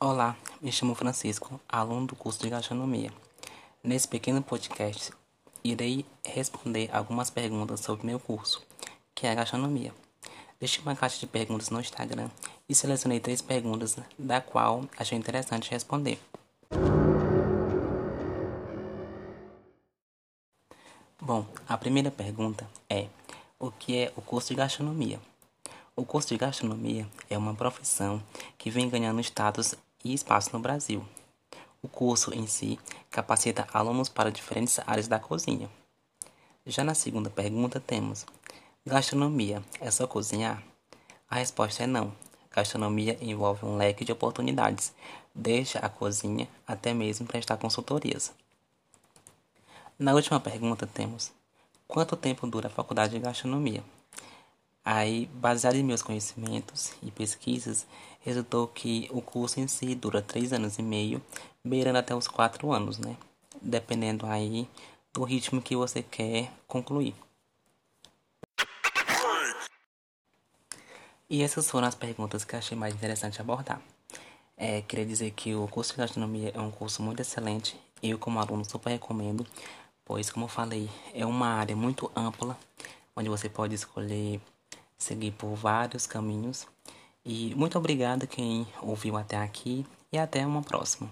Olá, me chamo Francisco, aluno do curso de gastronomia. Nesse pequeno podcast, irei responder algumas perguntas sobre meu curso, que é a gastronomia. Deixei uma caixa de perguntas no Instagram e selecionei três perguntas, da qual achei interessante responder. Bom, a primeira pergunta é: o que é o curso de gastronomia? O curso de gastronomia é uma profissão que vem ganhando status e espaço no Brasil. O curso em si capacita alunos para diferentes áreas da cozinha. Já na segunda pergunta temos: Gastronomia é só cozinhar? A resposta é não. Gastronomia envolve um leque de oportunidades, desde a cozinha até mesmo prestar consultorias. Na última pergunta temos: Quanto tempo dura a faculdade de gastronomia? Aí, baseado em meus conhecimentos e pesquisas, resultou que o curso em si dura três anos e meio, beirando até os quatro anos, né? Dependendo aí do ritmo que você quer concluir. E essas foram as perguntas que achei mais interessante abordar. É, queria dizer que o curso de gastronomia é um curso muito excelente. Eu, como aluno, super recomendo, pois, como eu falei, é uma área muito ampla, onde você pode escolher seguir por vários caminhos. E muito obrigado quem ouviu até aqui e até uma próxima.